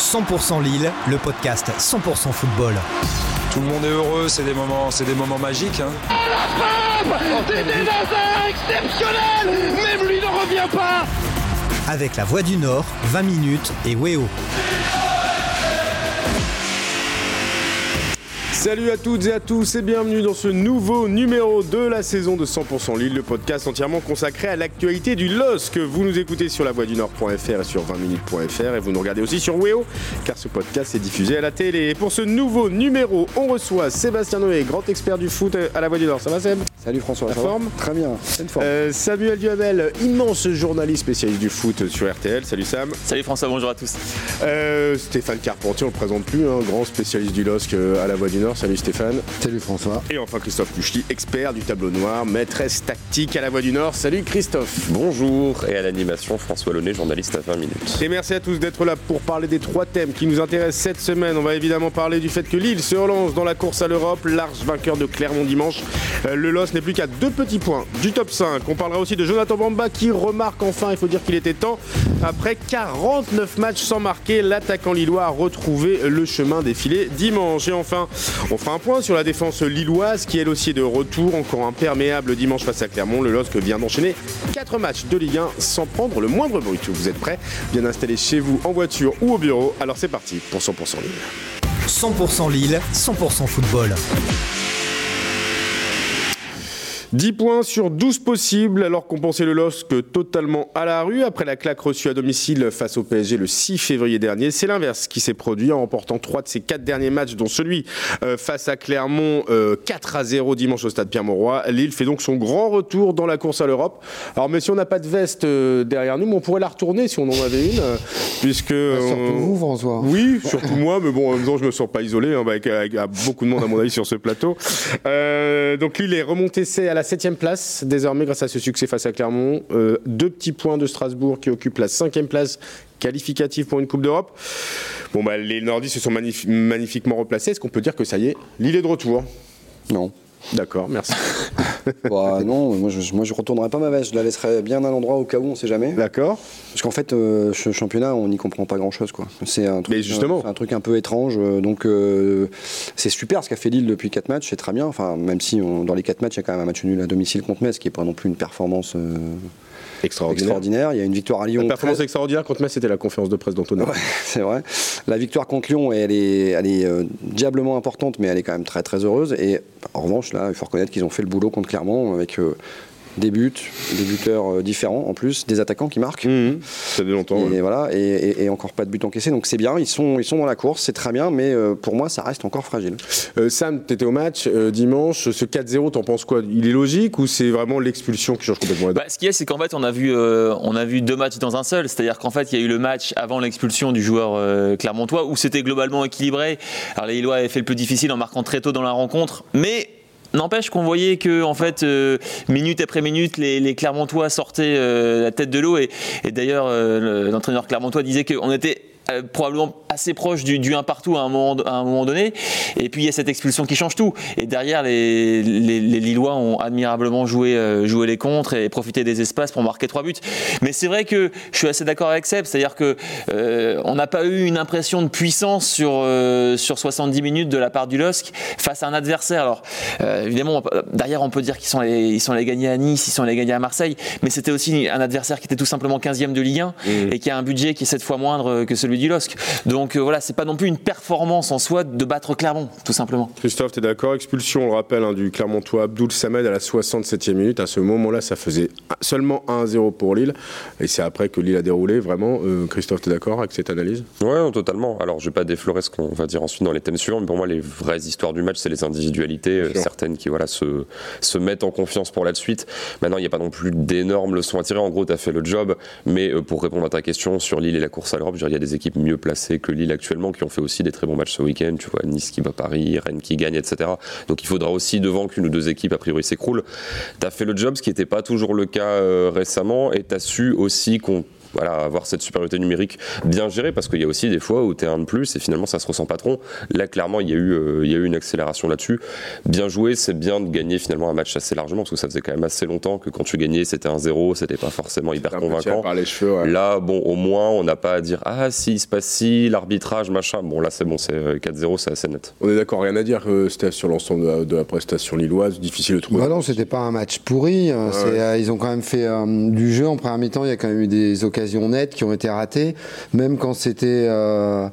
100% Lille, le podcast 100% football. Tout le monde est heureux, c'est des moments, c'est des moments magiques. Hein. Des exceptionnels Même lui ne revient pas Avec la Voix du Nord, 20 minutes et Weo. Salut à toutes et à tous et bienvenue dans ce nouveau numéro de la saison de 100% Lille, le podcast entièrement consacré à l'actualité du LOSC. Vous nous écoutez sur la et sur 20minutes.fr et vous nous regardez aussi sur Weo car ce podcast est diffusé à la télé. Et pour ce nouveau numéro, on reçoit Sébastien Noé, grand expert du foot à la voix du Nord. Ça va Seb? Salut François, La forme Très bien, c'est une forme. Euh, Samuel Duhamel, immense journaliste spécialiste du foot sur RTL. Salut Sam. Salut François, bonjour à tous. Euh, Stéphane Carpentier, on le présente plus, hein, grand spécialiste du LOSC euh, à la voix du Nord. Salut Stéphane. Salut François. Et enfin Christophe Puchty, expert du tableau noir, maîtresse tactique à la Voix du Nord. Salut Christophe. Bonjour et à l'animation François Launay, journaliste à 20 minutes. Et merci à tous d'être là pour parler des trois thèmes qui nous intéressent cette semaine. On va évidemment parler du fait que Lille se relance dans la course à l'Europe, large vainqueur de Clermont dimanche. Euh, le LOS n'est plus qu'à deux petits points du top 5. On parlera aussi de Jonathan Bamba qui remarque enfin, il faut dire qu'il était temps, après 49 matchs sans marquer, l'attaquant lillois a retrouvé le chemin défilé dimanche. Et enfin, on fera un point sur la défense lilloise qui elle aussi de retour, encore imperméable dimanche face à Clermont. Le LOSC vient d'enchaîner 4 matchs de Ligue 1 sans prendre le moindre brut. Vous êtes prêts? Bien installés chez vous, en voiture ou au bureau Alors c'est parti pour 100% Lille. 100% Lille, 100% football. 10 points sur 12 possibles alors qu'on pensait le LOSC totalement à la rue après la claque reçue à domicile face au PSG le 6 février dernier. C'est l'inverse qui s'est produit en remportant 3 de ses 4 derniers matchs dont celui euh, face à Clermont euh, 4 à 0 dimanche au stade Pierre-Mauroy. Lille fait donc son grand retour dans la course à l'Europe. Alors mais si on n'a pas de veste euh, derrière nous, mais on pourrait la retourner si on en avait une euh, puisque... Bah, surtout euh, vous François. oui, surtout moi, mais bon, en même temps, je me sens pas isolé, hein, avec, avec- avec beaucoup de monde à mon avis sur ce plateau. Euh, donc Lille est remonté c'est à la septième place désormais grâce à ce succès face à Clermont. Euh, deux petits points de Strasbourg qui occupe la cinquième place qualificative pour une Coupe d'Europe. Bon, bah, les Nordistes se sont magnif- magnifiquement replacés. Est-ce qu'on peut dire que ça y est, Lille est de retour? Non. D'accord, merci. Bah, non, moi je, moi je retournerai pas ma veste, je la laisserai bien à l'endroit au cas où on sait jamais. D'accord. Parce qu'en fait, euh, ce championnat, on n'y comprend pas grand chose quoi. C'est un truc, Mais justement. c'est un truc un peu étrange. euh, Donc euh, c'est super ce qu'a fait Lille depuis 4 matchs, c'est très bien. Enfin, même si on- dans les 4 matchs, il y a quand même un match nul à domicile contre Metz, qui n'est pas non plus une performance euh, Extraordinaire. extraordinaire. Il y a une victoire à Lyon. La performance très- extraordinaire contre Metz, c'était la conférence de presse d'Antonin. Ouais, c'est vrai. La victoire contre Lyon, elle est, elle est euh, diablement importante, mais elle est quand même très très heureuse. Et en revanche, là, il faut reconnaître qu'ils ont fait le boulot contre Clermont avec euh, des buts, des buteurs euh, différents en plus, des attaquants qui marquent. Mhm. Ça fait longtemps. Et ouais. voilà, et, et- et encore pas de but encaissé, donc c'est bien. Ils sont, ils sont dans la course, c'est très bien, mais euh, pour moi, ça reste encore fragile. Euh, Sam, tu étais au match euh, dimanche. Ce 4-0, t'en penses quoi? Il est logique ou c'est vraiment l'expulsion qui change complètement la donne? Bah, ce qu'il y a, c'est qu'en fait, on a, vu, euh, on a vu deux matchs dans un seul. C'est-à-dire qu'en fait, il y a eu le match avant l'expulsion du joueur euh, clermontois où c'était globalement équilibré. Alors, les Lillois avaient fait le plus difficile en marquant très tôt dans la rencontre. Mais. N'empêche qu'on voyait que, en fait, euh, minute après minute, les, Clermontois sortaient euh, la tête de l'eau. Et, d'ailleurs, euh, le- l'entraîneur Clermontois disait qu'on était euh, probablement assez proche du, du 1 partout à un, moment, à un moment donné. Et puis il y a cette expulsion qui change tout. Et derrière, les, les, les Lillois ont admirablement joué, euh, joué les contres et profité des espaces pour marquer trois buts. Mais c'est vrai que je suis assez d'accord avec Seb, c'est-à-dire que euh, on n'a pas eu une impression de puissance sur, sur 70 minutes de la part du LOSC face à un adversaire. Alors évidemment, derrière on peut dire qu'ils sont, les, ils sont les gagnés à Nice, ils sont les gagnés à Marseille, mais c'était aussi un adversaire qui était tout simplement 15e de Ligue 1 et qui a un budget qui est sept fois moindre que celui du LOSC. Donc euh, voilà, c'est pas non plus une performance en soi de battre Clermont, tout simplement. Christophe, tu es d'accord? Expulsion, on le rappelle, hein, du Clermontois Abdoul Samed à la 67e minute. À ce moment-là, ça faisait seulement 1-0 pour Lille. Et c'est après que Lille a déroulé, vraiment. Euh, Christophe, tu es d'accord avec cette analyse? Ouais, non, totalement. Alors, je vais pas déflorer ce qu'on va dire ensuite dans les thèmes suivants, mais pour moi, les vraies histoires du match, c'est les individualités, euh, certaines qui voilà, se, se mettent en confiance pour la suite. Maintenant, il n'y a pas non plus d'énormes leçons à tirer. En gros, tu as fait le job, mais euh, pour répondre à ta question sur Lille et la course à l'Europe, je dirais, il y a des équipes mieux placées que Lille actuellement qui ont fait aussi des très bons matchs ce week-end. Tu vois, Nice qui bat Paris, Rennes qui gagne, etc. Donc, il faudra aussi devant qu'une ou deux équipes, a priori, s'écroulent. Tu as fait le job, ce qui n'était pas toujours le cas euh, récemment, et tu as su aussi qu'on voilà, avoir cette supériorité numérique bien gérée, parce qu'il y a aussi des fois où tu es un de plus et finalement ça se ressent pas trop. Là, clairement, il y a eu, euh, il y a eu une accélération là-dessus. Bien joué, c'est bien de gagner finalement un match assez largement, parce que ça faisait quand même assez longtemps que quand tu gagnais, c'était un 0, c'était pas forcément hyper convaincant. par les cheveux, ouais. Là, bon, au moins, on n'a pas à dire Ah, si, il se passe si, l'arbitrage, machin. Bon, là, c'est bon, c'est euh, 4-0, c'est assez net. On est d'accord, rien à dire, euh, Steph, sur l'ensemble de, la- de la prestation lilloise. Difficile de trouver. Bah non, c'était pas un match pourri. euh, euh, ils ont quand même fait euh, du jeu en première mi-temps. Il y a quand même eu des occasions nettes qui ont été ratées, même quand c'était, euh,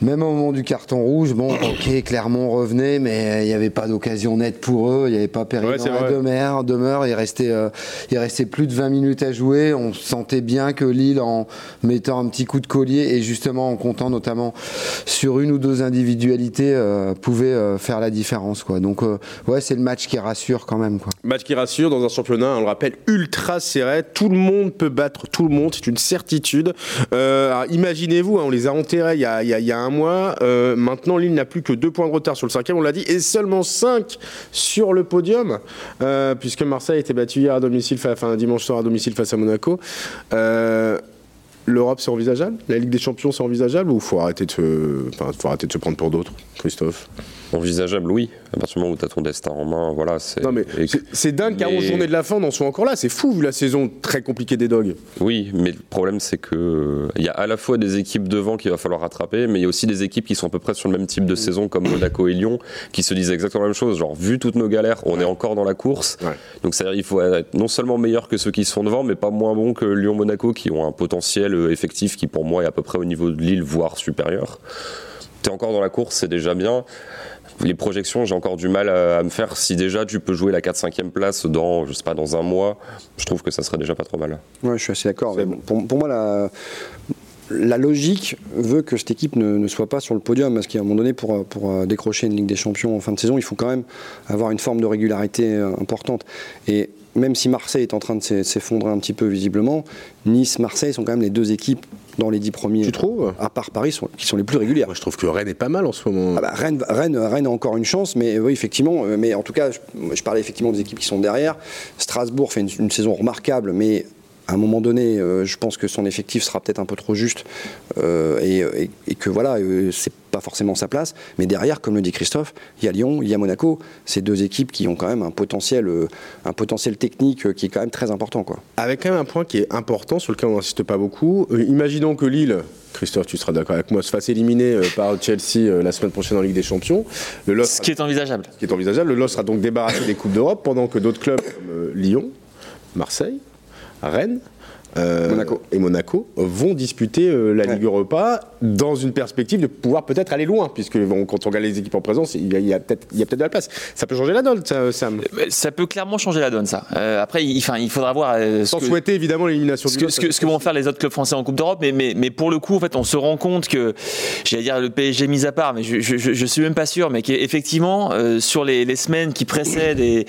même au moment du carton rouge. Bon, ok, Clermont revenait, mais il n'y avait pas d'occasion nette pour eux. Il n'y avait pas Péry Ouais, dans la demeure. demeure. Il restait, euh, il restait plus de 20 minutes à jouer. On sentait bien que Lille, en mettant un petit coup de collier et justement en comptant notamment sur une ou deux individualités, euh, pouvait euh, faire la différence. Quoi. Donc, euh, ouais, c'est le match qui rassure quand même. Quoi. Match qui rassure dans un championnat, on le rappelle, ultra serré. Tout le monde peut battre tout le monde, c'est une certitude. Euh, Imaginez-vous, hein, on les a enterrés il y a, un mois. Euh, maintenant, Lille n'a plus que deux points de retard sur le cinquième, on l'a dit, et seulement 5 sur le podium, euh, puisque Marseille a été battu hier à domicile, enfin dimanche soir à domicile face à Monaco. L'Europe, c'est envisageable? La Ligue des Champions, c'est envisageable? Ou faut arrêter faut arrêter de se prendre pour d'autres, Christophe? Envisageable, oui. À partir du moment où tu as ton destin en main, voilà. c'est- Non mais et- c'est- dingue qu'à mais- 11 journées de la fin, on en soit encore là. C'est fou vu la saison très compliquée des Dogs. Oui, mais le problème c'est que euh, il y a à la fois des équipes devant qu'il va falloir rattraper, mais il y a aussi des équipes qui sont à peu près sur le même type de saison comme Monaco et Lyon, qui se disent exactement la même chose. Genre, vu toutes nos galères, on est encore dans la course. Ouais. Donc c'est-à-dire il faut être non seulement meilleur que ceux qui sont devant, mais pas moins bon que Lyon-Monaco, qui ont un potentiel euh, effectif qui pour moi est à peu près au niveau de Lille, voire supérieur. T'es encore dans la course, c'est déjà bien. Les projections, j'ai encore du mal à, à me faire. Si déjà tu peux jouer la 4-5e place dans, je sais pas, dans un mois, je trouve que ça serait déjà pas trop mal. Ouais, je suis assez d'accord. Pour, pour moi, la, la logique veut que cette équipe ne, ne soit pas sur le podium, parce qu'à un moment donné, pour, pour euh, décrocher une Ligue des Champions en fin de saison, il faut quand même avoir une forme de régularité euh, importante. Et même si Marseille est en train de s'e- s'effondrer un petit peu visiblement, Nice, Marseille sont quand même les deux équipes dans les dix premiers. Tu trouves? À part Paris, sont- qui sont les plus régulières. Moi, je trouve que Rennes est pas mal en ce moment. Ah bah, Rennes, Rennes, Rennes a encore une chance, mais oui, effectivement. euh, Mais en tout cas, je, je parlais effectivement des équipes qui sont derrière. Strasbourg fait une, une saison remarquable, mais à un moment donné, euh, je pense que son effectif sera peut-être un peu trop juste euh, et, et- et que voilà, euh, c'est pas forcément sa place. Mais derrière, comme le dit Christophe, il y a Lyon, il y a Monaco. Ces deux équipes qui ont quand même un potentiel, euh, un potentiel technique qui est quand même très important, quoi. Avec quand même un point qui est important, sur lequel on n'insiste pas beaucoup. Euh, imaginons que Lille, Christophe, tu seras d'accord avec moi, se fasse éliminer euh, par Chelsea euh, la semaine prochaine en Ligue des Champions. Le LOS Ce qui est envisageable. ce qui est envisageable. Le LOS sera donc débarrassé des Coupes d'Europe pendant que d'autres clubs comme euh, Lyon, Marseille, Rennes euh, Monaco. et Monaco vont disputer euh, la Ouais. Ligue Europa dans une perspective de pouvoir peut-être aller loin, puisque bon, quand on regarde les équipes en présence, il y a, peut-être de la place. Ça peut changer la donne, ça, Sam. Ça peut clairement changer la donne, ça. Euh, après, il, enfin, il faudra voir. euh, Sans que- souhaiter évidemment l'élimination ce du que, ce, que, ce que vont faire les autres clubs français en Coupe d'Europe, mais, mais, mais pour le coup, en fait, on se rend compte que, j'allais dire le PSG mis à part, mais je, je, je- je suis même pas sûr, mais qu'effectivement, euh, sur les, les semaines qui précèdent et-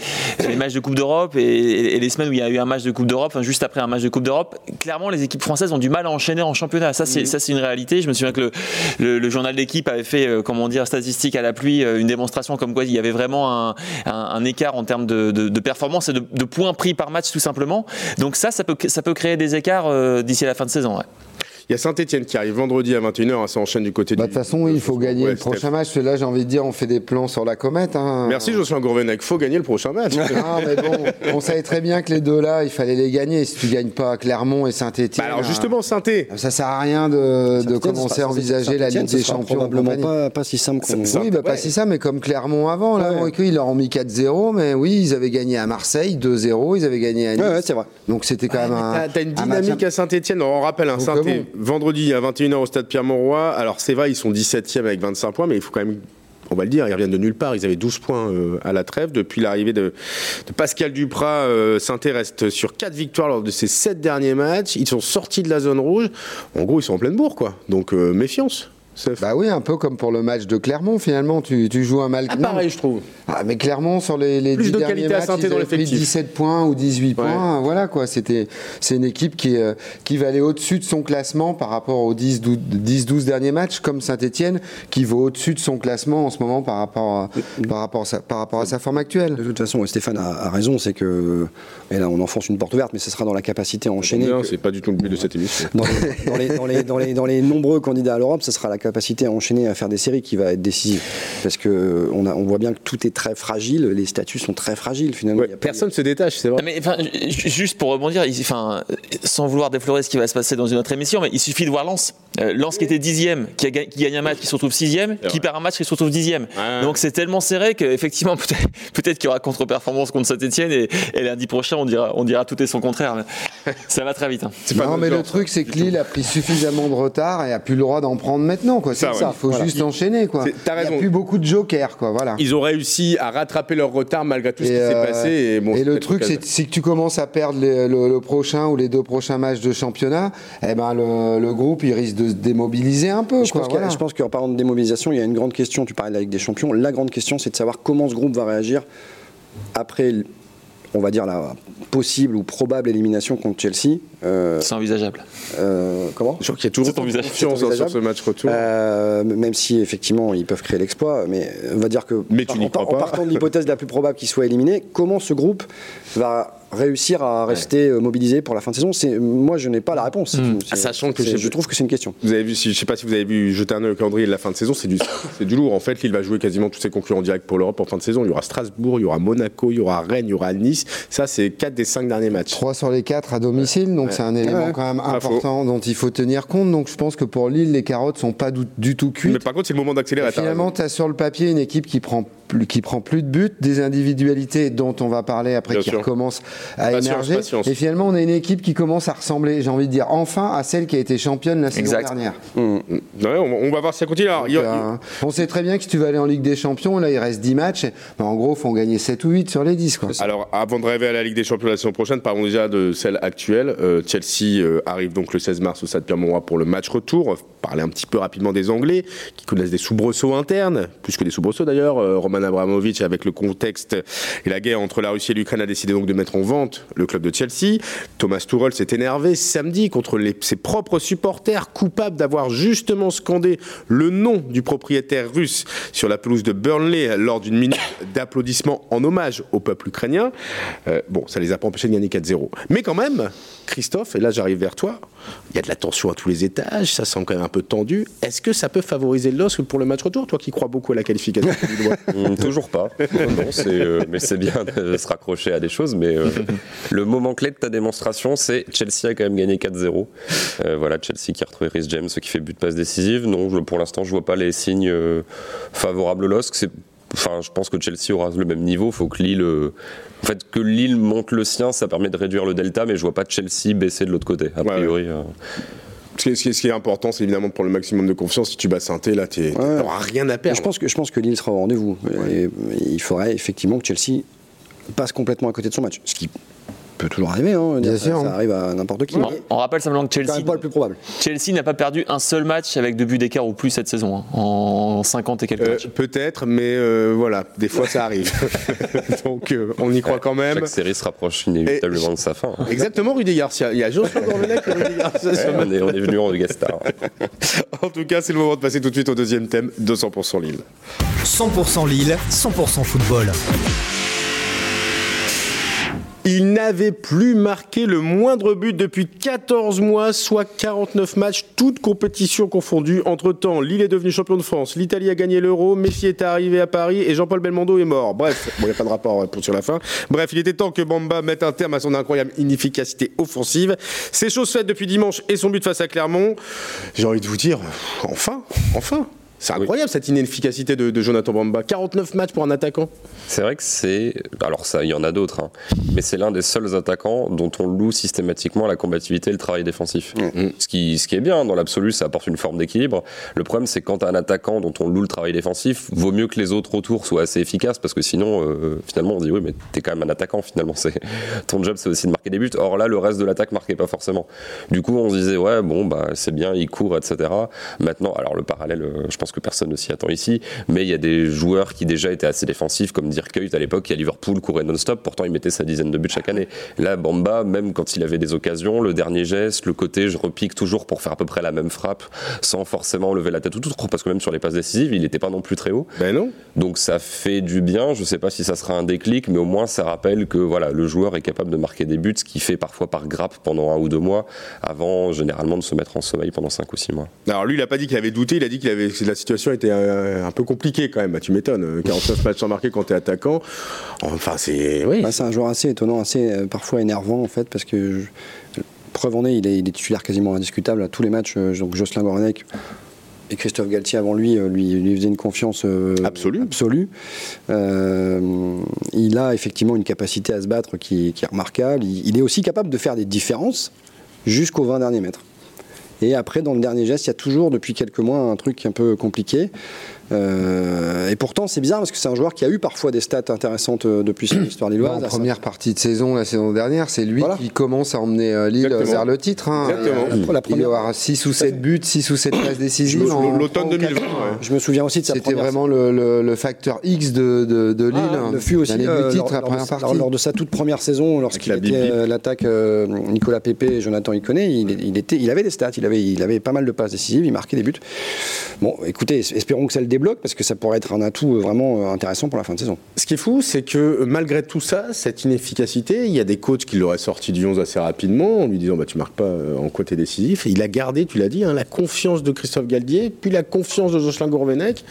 les matchs de Coupe d'Europe et, et les semaines où il y a eu un match de Coupe d'Europe, enfin, juste après un match de Coupe d'Europe, clairement, les équipes françaises ont du mal à enchaîner en championnat. Ça, c'est c'est une réalité. Je me souviens que le, le, le journal d'équipe avait fait, euh, comment dire, statistique à la pluie, euh, une démonstration comme quoi il y avait vraiment un, un, un écart en termes de, de, de performance et de, de points pris par match, tout simplement. Donc ça, ça peut, ça peut créer des écarts euh, d'ici à la fin de saison. ouais. Il y a Saint-Etienne qui arrive vendredi à 21h, ça enchaîne du côté Bah, De du. toute façon, oui, il faut gagner Ouais, le prochain match. parce que Là, j'ai envie de dire, on fait des plans sur la comète. hein. Merci Jocelyn Gourvenec, faut gagner le prochain match. Non, mais bon, on savait très bien que les deux là, il fallait les gagner. Si tu gagnes pas Clermont et Saint-Etienne. Bah alors justement, Saint-Etienne. ça sert à rien de, de commencer ce à envisager la Ligue des Champions. Probablement pas, pas si simple qu'on. Oui, bah, pas si ça, mais comme Clermont avant, là, Ouais. ils leur ont mis 4-0, mais oui, ils avaient gagné à Marseille 2-0, ils avaient gagné à Nice. Ouais, ouais, c'est vrai. Donc c'était quand même un. T'as une un dynamique à Saint-Etienne. On rappelle un Donc, saint. Vendredi à 21h au stade Pierre-Mauroy. Alors c'est ils sont 17e avec 25 points, mais il faut quand même. On va le dire, ils reviennent de nulle part. Ils avaient 12 points euh, à la trêve. Depuis l'arrivée de, de Pascal Duprat, euh, saint reste sur 4 victoires lors de ses 7 derniers matchs. Ils sont sortis de la zone rouge. En gros, ils sont en pleine bourre, quoi. Donc euh, méfiance. Sef Bah oui, un peu comme pour le match de Clermont, finalement. Tu, tu joues un mal. Ah, Non, pareil, je trouve. Ah, mais Clermont, sur les, les Plus 10 de derniers qualité à matchs, ils dans pris l'effectif. 17 points ou 18 points. Voilà, quoi. C'était, c'est une équipe qui, euh, qui va aller au-dessus de son classement par rapport aux 10-12 derniers matchs, comme Saint-Etienne, qui vaut au-dessus de son classement en ce moment par rapport à, par rapport à, sa, par rapport à sa forme actuelle. De toute façon, Stéphane a, a raison, c'est que, et là on enfonce une porte ouverte, mais ce sera dans la capacité à enchaîner. Bien, que- C'est pas du tout le but de cette émission. dans, les, dans les- dans les- dans les- dans les nombreux candidats à l'Europe, ce sera la capacité à enchaîner, à faire des séries qui va être décisive. Parce que on, a- on voit bien que tout est très fragile, les statuts sont très fragiles finalement. Ouais, Il y a pas- personne se détache, c'est vrai. Mais enfin, ju- juste pour rebondir, enfin, sans vouloir déflorer ce qui va se passer dans une autre émission, mais il suffit de voir Lens. Euh, Lens qui était dixième, qui, a qui gagne un match, qui se retrouve sixième, qui perd un match, qui se retrouve dixième. Ouais. Donc c'est tellement serré qu'effectivement, peut-être peut qu'il y aura contre-performance contre Saint-Etienne et, et lundi prochain, on dira, on dira tout et son contraire. ça va très vite. hein. pas Non, mais genre, le truc, c'est que Lille a pris suffisamment de retard et a plus le droit d'en prendre maintenant. Quoi. C'est Ça, ça, ouais. faut Voilà. juste Il- enchaîner. Quoi. T'as Il n'y raison. a plus beaucoup de jokers. Quoi. Voilà. Ils ont réussi à rattraper leur retard malgré tout ce qui s'est euh, passé. Et, bon, et le truc, c'est si que tu commences à perdre les- le, le prochain ou les deux prochains matchs de championnat, eh ben le, le groupe il risque de se démobiliser un peu. Je quoi, pense, voilà. qu'en parlant de démobilisation, il y a une grande question. Tu parlais de la Ligue des Champions. La grande question, c'est de savoir comment ce groupe va réagir après, on va dire, la possible ou probable élimination contre Chelsea. Euh, C'est envisageable. euh, comment Je crois qu'il y a toujours C'est envisageable. confiance sur ce match retour. Euh, même si effectivement ils peuvent créer l'exploit, mais on va dire que Mais tu en, n'y en- en partant de l'hypothèse la plus probable qu'il soit éliminé, comment ce groupe va réussir à rester euh, mobilisé pour la fin de saison C'est moi je n'ai pas la réponse. Une- c'est- Sachant que je trouve que c'est une question. Vous avez vu, si, je sais pas si vous avez vu jeter un œil au calendrier de la fin de saison, c'est du, c'est du lourd. En fait, Lille va jouer quasiment tous ses concurrents directs pour l'Europe en fin de saison. Il y aura Strasbourg, il y aura Monaco, il y aura Rennes, il y aura Nice. Ça, c'est 4 des 5 derniers matchs. 3 sur les 4 à domicile, donc c'est un élément Ouais. quand même important dont il faut tenir compte. Donc je pense que pour Lille, les carottes sont pas du, du tout cuites. Mais par contre, c'est le moment d'accélérer. Finalement, tu as sur le papier une équipe qui prend plus, qui prend plus de buts, des individualités dont on va parler après Bien qui sûr. recommencent à Patience, émerger. patience. Et finalement, on a une équipe qui commence à ressembler, j'ai envie de dire, enfin à celle qui a été championne la saison Exact. dernière. Ouais, on, on va voir si ça continue. Alors, il euh, on sait très bien que si tu vas aller en Ligue des Champions, là il reste 10 matchs, en gros, il faut en gagner 7 ou 8 sur les 10. Quoi. Alors, avant de rêver à la Ligue des Champions la saison prochaine, parlons déjà de celle actuelle. Euh, Chelsea euh, arrive donc le 16 mars au Stade Pierre-Mauroy pour le match retour. Parler un petit peu rapidement des Anglais qui connaissent des soubresauts internes, plus que des soubresauts d'ailleurs. Euh, Roman Abramovich, avec le contexte et la guerre entre la Russie et l'Ukraine, a décidé donc de mettre en le club de Chelsea. Thomas Tuchel s'est énervé samedi contre ses propres supporters, coupables d'avoir justement scandé le nom du propriétaire russe sur la pelouse de Burnley lors d'une minute d'applaudissements en hommage au peuple ukrainien. Euh, bon, ça les a pas empêchés de gagner 4-0. Mais quand même, Christophe, et là j'arrive vers toi, il y a de la tension à tous les étages, ça semble quand même un peu tendu. Est-ce que ça peut favoriser le LOSC pour le match retour, toi qui crois beaucoup à la qualification Hum, Toujours pas. Euh, mais c'est bien de se raccrocher à des choses. Mais euh, le moment clé de ta démonstration, c'est Chelsea a quand même gagné 4-0. Euh, voilà, Chelsea qui a retrouvé Rhys James, qui fait but de passe décisive. Non, pour l'instant, je vois pas les signes favorables au LOSC. Enfin, je pense que Chelsea aura le même niveau. Faut que Lille, en fait, que Lille monte le sien, ça permet de réduire le delta, mais je vois pas Chelsea baisser de l'autre côté. A Ouais, priori, euh. ce, qui est, ce qui est- ce qui est important, c'est évidemment de prendre le maximum de confiance. Si tu bats saint là, tu n'auras rien à perdre. Je pense que je pense que Lille sera au rendez-vous. Et il faudrait effectivement que Chelsea passe complètement à côté de son match, ce qui peut toujours arriver. Hein, Bien ça, sûr. ça arrive à n'importe qui. On, rappelle simplement que Chelsea, pas le plus probable. Chelsea n'a pas perdu un seul match avec deux buts d'écart ou plus cette saison, hein, en 50 et quelques Euh, matchs. Peut-être, mais euh, voilà, des fois ça arrive. Donc euh, on y croit quand même. chaque série se rapproche inévitablement de sa fin. Exactement, Rudy Garcia. Il y a Joshua Gourvenec et Rudy Garcia Ouais, on, est, on est venu en guest star. En tout cas, c'est le moment de passer tout de suite au deuxième thème, 200% Lille. 100% Lille, 100% football. Il n'avait plus marqué le moindre but depuis 14 mois, soit 49 matchs, toutes compétitions confondues. Entre-temps, Lille est devenu champion de France, l'Italie a gagné l'Euro, Messi est arrivé à Paris et Jean-Paul Belmondo est mort. Bref, il n'y a pas de rapport euh, pour sur la fin. Bref, il était temps que Bamba mette un terme à son incroyable inefficacité offensive. C'est chose faite depuis dimanche et son but face à Clermont. J'ai envie de vous dire, enfin, enfin. C'est incroyable cette inefficacité de, de Jonathan Bamba. 49 matchs pour un attaquant. C'est vrai que c'est. Alors, ça, il y en a d'autres, hein. mais c'est l'un des seuls attaquants dont on loue systématiquement la combativité et le travail défensif. Ce, qui, ce qui est bien, dans l'absolu, ça apporte une forme d'équilibre. Le problème, c'est quand tu as un attaquant dont on loue le travail défensif, vaut mieux que les autres autour soient assez efficaces parce que sinon, euh, finalement, on dit oui, mais t'es quand même un attaquant, finalement. C'est... Ton job, c'est aussi de marquer des buts. Or là, le reste de l'attaque marquait pas forcément. Du coup, on se disait, ouais, bon, bah, c'est bien, il court, etc. Maintenant, alors le parallèle, euh, je pense que personne ne s'y attend ici, mais il y a des joueurs qui déjà étaient assez défensifs, comme Dirk Kuyt à l'époque, qui à Liverpool courait non-stop, pourtant il mettait sa dizaine de buts chaque année. Là, Bamba, même quand il avait des occasions, le dernier geste, le côté je repique toujours pour faire à peu près la même frappe, sans forcément lever la tête ou tout, parce que même sur les passes décisives, il n'était pas non plus très haut. Ben non. Donc ça fait du bien, je sais pas si ça sera un déclic, mais au moins ça rappelle que voilà, le joueur est capable de marquer des buts, ce qu'il fait parfois par grappe pendant un ou deux mois, avant généralement de se mettre en sommeil pendant cinq ou six mois. Alors lui, il a pas dit qu'il avait douté, il a dit qu'il avait situation était euh, un peu compliquée quand même. Bah, tu m'étonnes, euh, 49 matchs sans marquer quand tu es attaquant. Enfin, c'est oui. Bah, c'est un joueur assez étonnant, assez euh, parfois énervant en fait, parce que je- preuve en est, il est, il est titulaire quasiment indiscutable à tous les matchs. euh, Donc Jocelyn Gorenek et Christophe Galtier avant lui euh, lui, lui faisaient une confiance euh, Absolue. absolue. Euh, il a effectivement une capacité à se battre qui, qui est remarquable. Il, il est aussi capable de faire des différences jusqu'aux 20 derniers mètres. Et après, dans le dernier geste, il y a toujours, depuis quelques mois, un truc un peu compliqué. Euh, et pourtant, c'est bizarre parce que c'est un joueur qui a eu parfois des stats intéressantes euh, depuis son histoire Bah, lilloise. en première partie de saison, la saison dernière, c'est lui Voilà. qui commence à emmener euh, Lille Exactement. vers le titre. hein. Exactement. Il- La- Il première- aura 6 ou 7 buts, 6 ou 7 passes décisives. L'automne en 2020. quatre ans. ouais. Je me souviens aussi de sa C'était première vraiment le, le- le facteur X de, de, de Lille. Ah, le fut aussi euh, du titre, lors, la première lors- partie. lors de sa toute première saison, lorsqu'il était l'attaque euh, Nicolas Pépé et Jonathan Iconé, il, il était, il avait des stats, il avait, il avait pas mal de passes décisives, il marquait des buts. Bon, écoutez, espérons que ça le débloque parce que ça pourrait être un atout euh, vraiment euh, intéressant pour la fin de saison. Ce qui est fou, c'est que euh, malgré tout ça, cette inefficacité, il y a des coachs qui l'auraient sorti du 11 assez rapidement en lui disant bah, Tu marques pas en quoi t'es décisif. Et il a gardé, tu l'as dit, hein, la confiance de Christophe Galdier, puis la confiance de Jocelyn Gourvenec.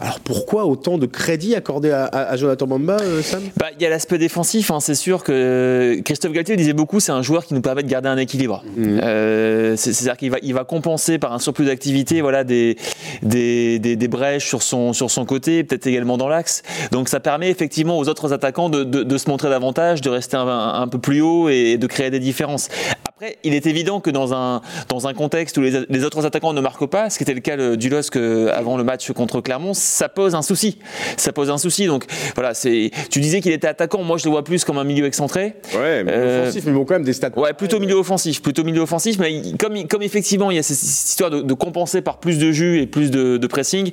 Alors pourquoi autant de crédit accordé à, à- à Jonathan Bamba, euh, Sam? Bah, il y a l'aspect défensif, hein, c'est sûr que Christophe Galtier disait beaucoup, c'est un joueur qui nous permet de garder un équilibre. Euh, c'est- C'est-à-dire qu'il va, il va compenser par un surplus d'activité voilà, des, des, des, des brèches sur son, sur son côté, peut-être également dans l'axe. Donc ça permet effectivement aux autres attaquants de, de, de se montrer davantage, de rester un, un peu plus haut et de créer des différences. Après, il est évident que dans un, dans un contexte où les, les autres attaquants ne marquent pas, ce qui était le cas le- du LOSC euh, avant le match contre Clermont, ça pose un souci. Ça pose un souci. Donc voilà, c'est. Tu disais qu'il était attaquant. Moi, je le vois plus comme un milieu excentré. Ouais, mais Euh, offensif, mais bon, quand même des stats. Ouais, plutôt milieu offensif, plutôt milieu offensif, mais comme, comme effectivement il y a cette, cette histoire de, de compenser par plus de jus et plus de, de pressing,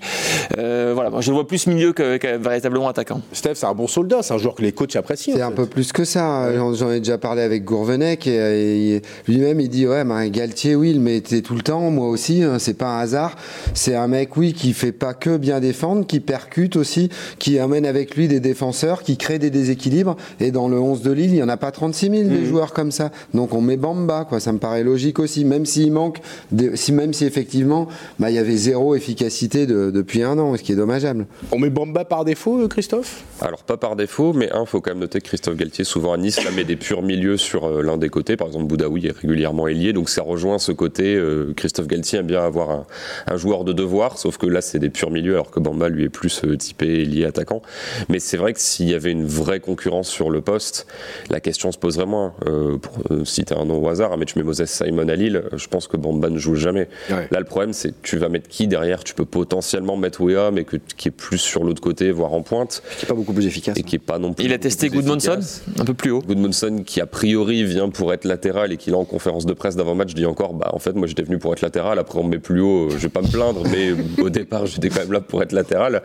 euh, voilà, moi je le vois plus milieu que, que véritablement attaquant. Steph, c'est un bon soldat, c'est un joueur que les coachs apprécient. C'est un fait. peu plus que ça. J'en- J'en ai déjà parlé avec Gourvenec et, et lui-même il dit ouais, ben, Galtier, oui, il mettait tout le temps, moi aussi. hein, c'est pas un hasard. C'est un mec, oui, qui fait pas que bien défendre, qui percute aussi, qui amène avec lui des défenseurs, qui crée des déséquilibres. Et dans le 11 de Lille, il y en a pas 36 000 des joueurs comme ça. Donc on met Bamba, quoi. Ça me paraît logique aussi, même s'il manque, de- si même si effectivement, bah, il y avait zéro efficacité de- depuis un an, ce qui est dommageable. On met Bamba par défaut, euh, Christophe? Alors pas par défaut, mais un, faut quand même noter que Christophe Galtier, souvent à Nice, là, met des purs milieux sur euh, l'un des côtés. Par exemple, Boudaoui est régulièrement ailier, donc ça rejoint ce côté. euh, Christophe Galtier aime bien avoir un, un joueur de devoir, sauf que là, c'est des purs milieux, alors que Bamba, lui, est plus euh, typé ailier attaquant. Mais c'est vrai que s'il y avait une vraie concurrence sur le poste, la question se poserait moins. Euh, pour euh, citer un nom au hasard, un match Moses Simon à Lille, je pense que Bamba ne joue jamais. Ouais. Là, le problème, c'est tu vas mettre qui derrière? Tu peux potentiellement mettre Mais que, qui est plus sur l'autre côté, voire en pointe Qui est pas beaucoup plus efficace. et qui est pas non plus. Il a testé Goodmanson un peu plus haut. Goodmanson qui a priori vient pour être latéral et qui là en conférence de presse d'avant-match dit encore bah en fait moi j'étais venu pour être latéral après on me met plus haut je vais pas me plaindre mais au départ j'étais quand même là pour être latéral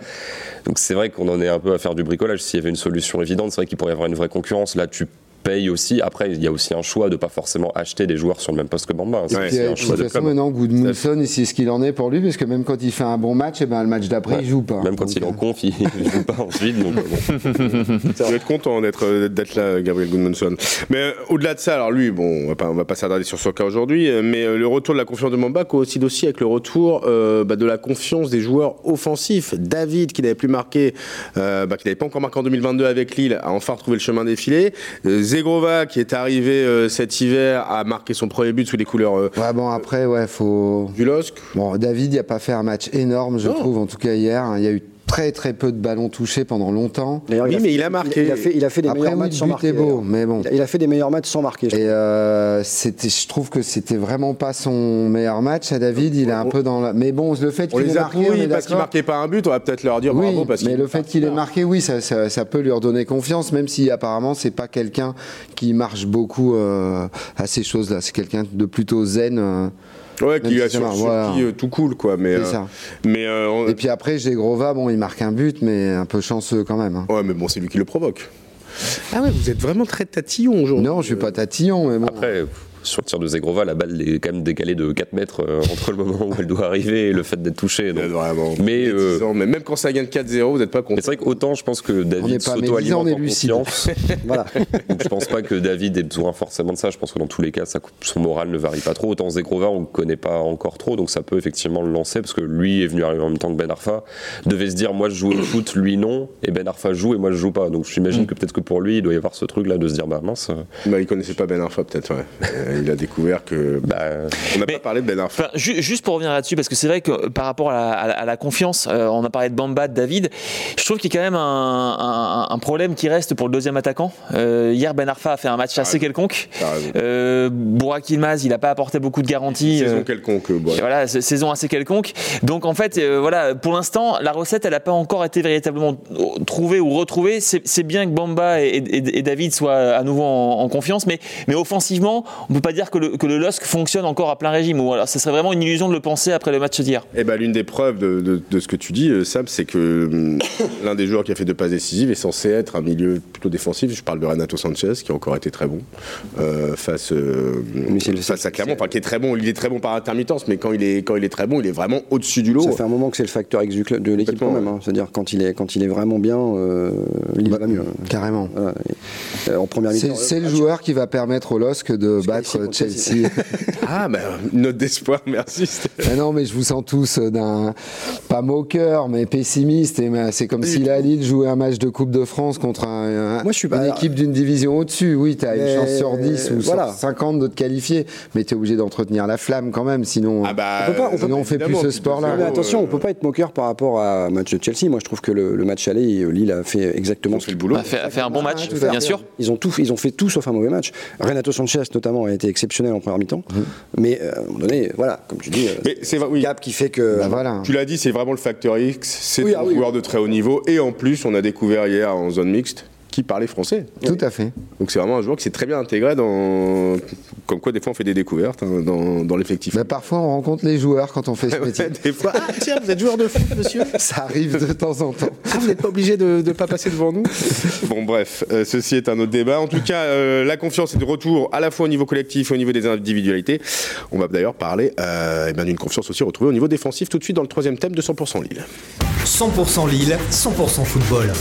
donc c'est vrai qu'on en est un peu à faire du bricolage s'il y avait une solution évidente c'est vrai qu'il pourrait y avoir une vraie concurrence là tu payes aussi après il y a aussi un choix de pas forcément acheter des joueurs sur le même poste que Bamba hein. c'est Ouais, Puis, un de choix toute de façon, club maintenant, Goodmanson, c'est ce qu'il en est pour lui, parce que même quand il fait un bon match, et ben, le match d'après, il joue pas. même quand Donc, il est en euh, conf il il joue pas ensuite donc euh, bon. Je vais être content d'être euh, d'être là, Gabriel Goodmanson. Mais euh, au-delà de ça, alors lui, bon, on va pas, on va pas s'attarder sur son cas aujourd'hui, mais euh, le retour de la confiance de Mamba coïncide aussi avec le retour euh, bah, de la confiance des joueurs offensifs. David, qui n'avait plus marqué, euh, bah, qui n'avait pas encore marqué en 2022 avec Lille, a enfin retrouvé le chemin défilé. Euh, Zegrova, qui est arrivé euh, cet hiver, a marqué son premier but sous les couleurs euh, Ouais, bon, après, ouais, faut. du LOSC. Bon, David, il n'a pas fait un match énorme, je Non. trouve, en tout cas hier. Il y a eu très très peu de ballons touchés pendant longtemps. Oui, a mais fait- il a marqué. Il, a fait, il a fait des Après, meilleurs oui, matchs le sans but marquer. beau, d'ailleurs. mais bon. Il a- fait des meilleurs matchs sans marquer. je Et trouve. euh, c'était, je trouve que c'était vraiment pas son meilleur match à David. Il est un peu dans la. Mais bon, le fait qu'il ait marqué, est parce qu'ils d'accord. marquaient pas un but, on va peut-être leur dire Oui, bravo parce mais qu'il le fait qu'il ait marqué, oui, ça, ça, ça peut lui redonner confiance, même si apparemment c'est pas quelqu'un qui marche beaucoup euh, à ces choses-là. C'est quelqu'un de plutôt zen. euh. Ouais, qui a sur, voilà. qui, euh, tout cool, quoi. Mais, euh, ça. mais euh, on- Et puis après, Grova, bon, il marque un but, mais un peu chanceux quand même. hein. ouais, mais bon, c'est lui qui le provoque. Ah ouais, vous êtes vraiment très tatillon aujourd'hui. Non, je suis pas tatillon, mais bon. Après, sur le tir de Zegrova, la balle est quand même décalée de 4 mètres euh, entre le moment où elle doit arriver et le fait d'être touchée. donc. Euh, Vraiment. Mais, euh, même quand ça gagne 4-0, vous n'êtes pas content. c'est vrai qu'autant je pense que David s'auto-alimente en confiance. Voilà. Donc je pense pas que David ait besoin forcément de ça. Je pense que dans tous les cas, ça- son moral ne varie pas trop. Autant Zegrova, on ne connaît pas encore trop, donc ça peut effectivement le lancer parce que lui est venu arriver en même temps que Ben Arfa. Devait se dire, moi je joue au foot, lui non, et Ben Arfa joue et moi je joue pas. Donc j'imagine que peut-être que pour lui, il doit y avoir ce truc là de se dire, bah mince, euh, Bah, il connaissait pas Ben Arfa, peut-être, ouais. Il a découvert que. bah, On n'a pas parlé de Ben Arfa. Juste pour revenir là-dessus, parce que c'est vrai que par rapport à la, à la- à la confiance, euh, on a parlé de Bamba, de David, je trouve qu'il y a quand même un, un- un problème qui reste pour le deuxième attaquant. Euh, hier, Ben Arfa a fait un match assez quelconque. Euh, Yilmaz, il n'a pas apporté beaucoup de garanties. Saison euh, quelconque, bon. et Voilà, sa- saison assez quelconque. Donc en fait, voilà, pour l'instant, la recette, elle n'a pas encore été véritablement trouvée ou retrouvée. C'est bien que Bamba et, et- et David soient à nouveau en, en confiance, mais, mais offensivement, on peut pas dire que le, que le LOSC fonctionne encore à plein régime. Ou alors, ce serait vraiment une illusion de le penser après le match d'hier. Eh ben, l'une des preuves de, de- de ce que tu dis, euh, Sam, c'est que hum, l'un des joueurs qui a fait deux passes décisives est censé être un milieu plutôt défensif. Je parle de Renato Sanchez, qui a encore été très bon euh, face, euh, Mais c'est le- face à Clermont. Enfin, qui est très bon. Il est très bon par intermittence, mais quand il est, quand il est très bon, il est vraiment au-dessus du lot. Ça fait un moment que c'est le facteur X de l'équipe quand même. hein. C'est-à-dire quand il est quand il est vraiment bien, euh, Lille Bah, va mieux. Carrément. Voilà. Euh, en première C'est mi-temps. c'est le joueur qui va permettre au LOSC de battre contre Chelsea. Ah, ben, note d'espoir, merci. Ah non, mais je vous sens tous euh, d'un pas moqueur, mais pessimiste. Et mais c'est comme si la Lille jouait un match de Coupe de France contre un- un- Moi, je suis pas- une équipe d'une division au-dessus. Oui, tu as une Mais- chance sur 10 ou voilà. sur 50 de te qualifier, mais tu es obligé d'entretenir la flamme quand même, sinon. Ah bah, On peut pas- on peut- sinon on fait plus ce sport-là. Mais attention, euh, on peut pas être moqueur par rapport à un match de Chelsea. Moi, je trouve que le, le match aller, Lille a fait exactement ce fait le qu'il boulot. A fait, a fait un bon match, tout à bien sûr. Ils ont tout, ils ont fait tout sauf un mauvais match. Renato Sanchez notamment a été exceptionnel en première mi-temps, mais euh, à un moment donné, voilà, comme tu dis, euh, Mais c'est oui. Gap qui fait que Bah voilà. Tu l'as dit, c'est vraiment le facteur X. C'est Oui, un ah oui. joueur de très haut niveau. Et en plus, on a découvert hier en zone mixte qui parlait français. Tout à fait. Donc c'est vraiment un joueur qui s'est très bien intégré dans. Comme quoi, des fois, on fait des découvertes hein, dans, dans l'effectif. Bah, parfois, on rencontre les joueurs quand on fait ce métier. des fois, ah tiens, vous êtes joueur de foot, monsieur? Ça arrive de temps en temps. Ah, vous n'êtes pas obligé de ne pas passer devant nous? Bon, bref, euh, ceci est un autre débat. En tout cas, euh, la confiance est de retour à la fois au niveau collectif et au niveau des individualités. On va d'ailleurs parler euh, eh bien, d'une confiance aussi retrouvée au niveau défensif tout de suite dans le troisième thème de 100% Lille. 100% Lille, 100% football.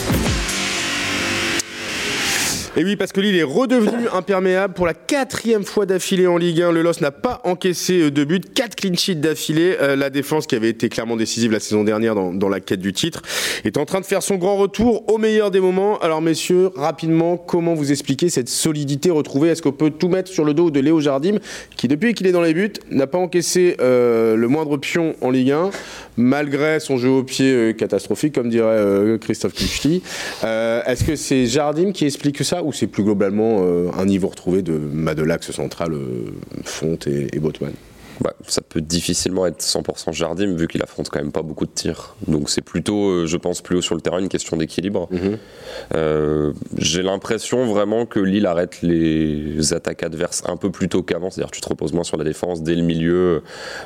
Et oui, parce que Lille est redevenu imperméable pour la quatrième fois d'affilée en Ligue 1. Le LOS n'a pas encaissé euh, de but, quatre clean sheets d'affilée. Euh, la défense, qui avait été clairement décisive la saison dernière dans, la quête du titre, est en train de faire son grand retour au meilleur des moments. Alors, messieurs, rapidement, comment vous expliquer cette solidité retrouvée? Est-ce qu'on peut tout mettre sur le dos de Léo Jardim, qui depuis qu'il est dans les buts, n'a pas encaissé euh, le moindre pion en Ligue 1, malgré son jeu au pied catastrophique, comme dirait Christophe Kuchti Est-ce que c'est Jardim qui explique ça? Ou c'est plus globalement euh, un niveau retrouvé de, de l'axe central euh, Fonte et, et Botman Bah, ça peut difficilement être 100% Jardim vu qu'il affronte quand même pas beaucoup de tirs. Donc c'est plutôt, euh, je pense, plus haut sur le terrain une question d'équilibre. Euh, J'ai l'impression vraiment que Lille arrête les attaques adverses un peu plus tôt qu'avant. C'est-à-dire que tu te reposes moins sur la défense dès le milieu.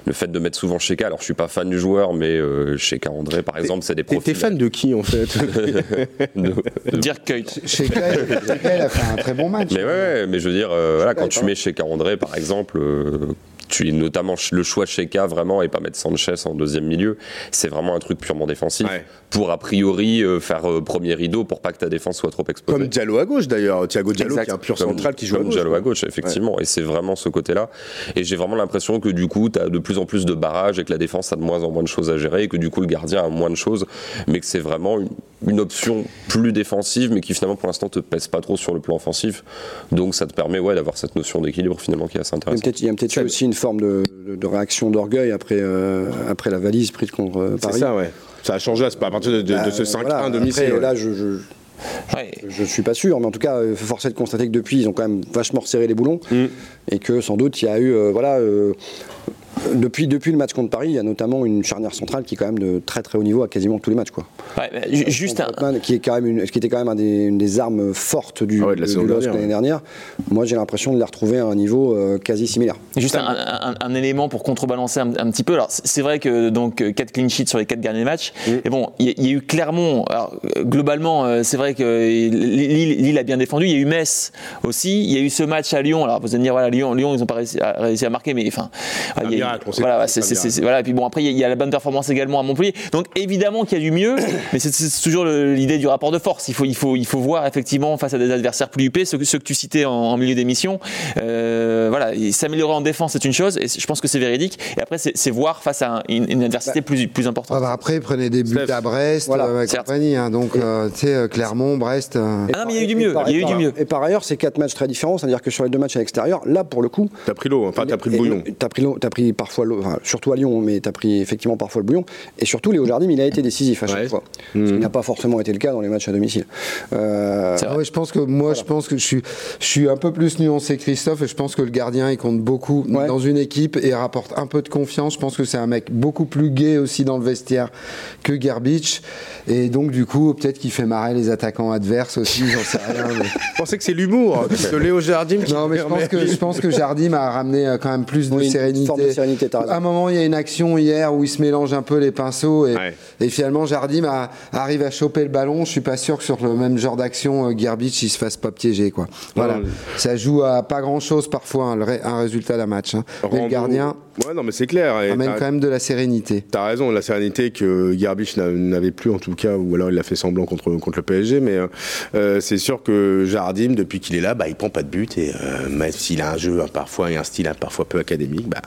Le fait de mettre souvent Sheka, alors je suis pas fan du joueur, mais euh, Sheka André par exemple, c'est des profils. t'es fan de qui en fait de- de- Dirk Kuyt. Kay, il a fait un très bon match. Mais ouais, mais je veux dire, euh, voilà, quand tu mets chez André, par exemple, euh, tu, notamment le choix chez K vraiment et pas mettre Sanchez en deuxième milieu, c'est vraiment un truc purement défensif Ouais. pour a priori euh, faire euh, premier rideau pour pas que ta défense soit trop exposée. Comme Diallo à gauche d'ailleurs, Thiago Diallo Exact. qui est un pur Comme- central qui joue à comme gauche. Diallo à gauche, effectivement. Et c'est vraiment ce côté-là. Et j'ai vraiment l'impression que du coup, tu as de plus en plus de barrages et que la défense a de moins en moins de choses à gérer et que du coup, le gardien a moins de choses, mais que c'est vraiment une, une option plus défensive, mais qui finalement pour l'instant te pèse pas trop sur le plan offensif. Donc ça te permet ouais, d'avoir cette notion d'équilibre finalement qui est assez intéressante. il y a peut-être eu aussi une forme de, de- de réaction d'orgueil après, euh, après la valise prise contre euh, C'est Paris. ça, ouais. Ça a changé à partir de, de- de ce Bah, 5-1 voilà. domicile. Ouais. là, je, je, Ouais. je suis pas sûr, mais en tout cas, il faut forcer de constater que depuis, ils ont quand même vachement resserré les boulons Mm. et que sans doute il y a eu, euh, voilà. euh, depuis, depuis le match contre Paris, il y a notamment une charnière centrale qui est quand même de très très haut niveau à quasiment tous les matchs. Quoi. Ouais, juste un, qui, est quand même une, qui était quand même un des, une des armes fortes du, Ah ouais, de la du LOSC l'année dernière. Moi, j'ai l'impression de les retrouver à un niveau euh, quasi similaire. Juste un, un- un élément pour contrebalancer un, un petit peu. Alors c'est vrai que donc 4 clean sheets sur les 4 derniers matchs. Et bon, il y, a- il y a eu Clermont. Alors, euh, globalement, euh, c'est vrai que Lille, Lille a bien défendu. Il y a eu Metz aussi. Il y a eu ce match à Lyon. Alors vous allez me dire voilà Lyon, Lyon ils n'ont pas réussi à, réussi à marquer, mais enfin il y a- miracle, on sait voilà, c'est c'est- un c'est- c'est- voilà. Et puis bon après il y a- il y, a la bonne performance également à Montpellier. Donc évidemment qu'il y a du mieux, mais c'est- c'est toujours le- l'idée du rapport de force. Il faut il faut il faut voir effectivement face à des adversaires plus huppés, ceux, que- ceux que tu citais en, en milieu d'émission. Euh, voilà, s'améliorer en défense c'est une chose, et je pense que c'est véridique. Et après c'est c'est voir face à un- une, une adversité plus plus importante. Ah bah après, prenez des buts Steph. à Brest, Voilà, euh, et certes. compagnie. hein. donc, euh, tu sais, Clermont, Brest. euh, Ah non, mais il y a eu du mieux, par- il y a eu du mieux. Et par ailleurs, c'est quatre matchs très différents, c'est-à-dire que sur les deux matchs à l'extérieur, là, pour le coup, T'as pris l'eau, enfin t'as pris le bouillon. T'as pris, l'eau- t'as pris parfois enfin, surtout à Lyon, mais t'as pris effectivement parfois le bouillon. Et surtout, Léo Jardim, il a été décisif à chaque Ouais. fois. Ce qui n'a pas forcément été le cas dans les matchs à domicile. Euh, Ah ouais, je pense que moi, je pense que je suis, je suis un peu plus nuancé que Christophe et je pense que le gardien, il compte beaucoup Ouais. dans une équipe et rapporte un peu de confiance. Je pense que c'est un mec beaucoup plus gai aussi dans le vestiaire que Gerbich et donc du coup, peut-être qu'il fait marrer les attaquants adverses aussi. J'en sais rien. mais- Je pensais que c'est l'humour de Léo Jardim qui Non, mais je pense que je pense que Jardim a ramené euh, quand même plus de Oui, une sérénité. forme de sérénité, t'as raison. À un moment, il y a une action hier où il se mélange un peu les pinceaux et, Ouais. et finalement Jardim a- arrive à choper le ballon. Je suis pas sûr que sur le même genre d'action, euh, Gerbich il se fasse pas piéger quoi. Voilà, Non, ça joue à pas grand chose parfois hein, le ré- un résultat d'un match. hein. Mais le gardien Ouais, non, mais c'est clair. et amène quand même de la sérénité. T'as raison, la sérénité que Garbich n'a- n'avait plus en tout cas, ou alors il a fait semblant contre, contre le PSG, mais euh, euh, c'est sûr que Jardim, depuis qu'il est là, bah, il prend pas de but, et euh, même s'il a un jeu hein, parfois et un style hein, parfois peu académique, bah,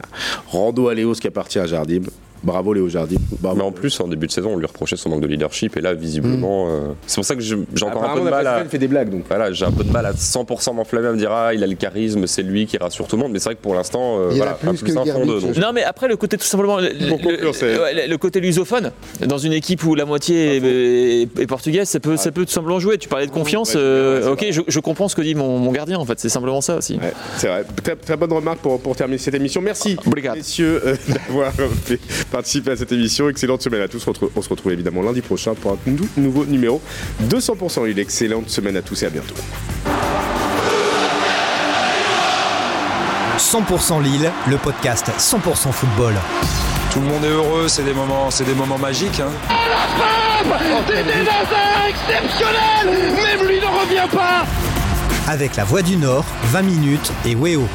rando à Léo ce qui appartient à Jardim. Bravo Léo Jardim. Bravo. Mais en plus, en début de saison, on lui reprochait son manque de leadership, et là, visiblement, euh, c'est pour ça que j'ai encore un peu de mal à. fait des blagues donc. Voilà, j'ai un peu de mal à 100% m'enflammer à me dire ah il a le charisme, c'est lui qui rassure tout le monde. Mais c'est vrai que pour l'instant, euh, Il y en a voilà, plus un que plus un fond donc. Non, mais après, le côté tout simplement. Le, Pour le- conclure, c'est- ouais, le- le côté lusophone, dans une équipe où la moitié est, est- est portugaise, ça peut, ça peut tout simplement jouer. Tu parlais de confiance. Ouais, euh, ok, je, je comprends ce que dit mon, mon gardien, en fait. C'est simplement ça aussi. Ouais, c'est vrai. Très, très bonne remarque pour, pour terminer cette émission. Merci, messieurs, d'avoir fait participer à cette émission. Excellente semaine à tous. On se retrouve, on se retrouve évidemment lundi prochain pour un nou- nouveau numéro 200%. Il excellente semaine à tous et à bientôt. 100% Lille, le podcast 100% football. Tout le monde est heureux, c'est des moments, c'est des moments magiques. hein. C'est des Hazard exceptionnels Même lui ne revient pas Avec la Voix du Nord, 20 minutes et Weo.